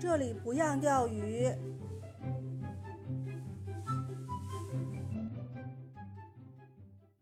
这里不让钓鱼。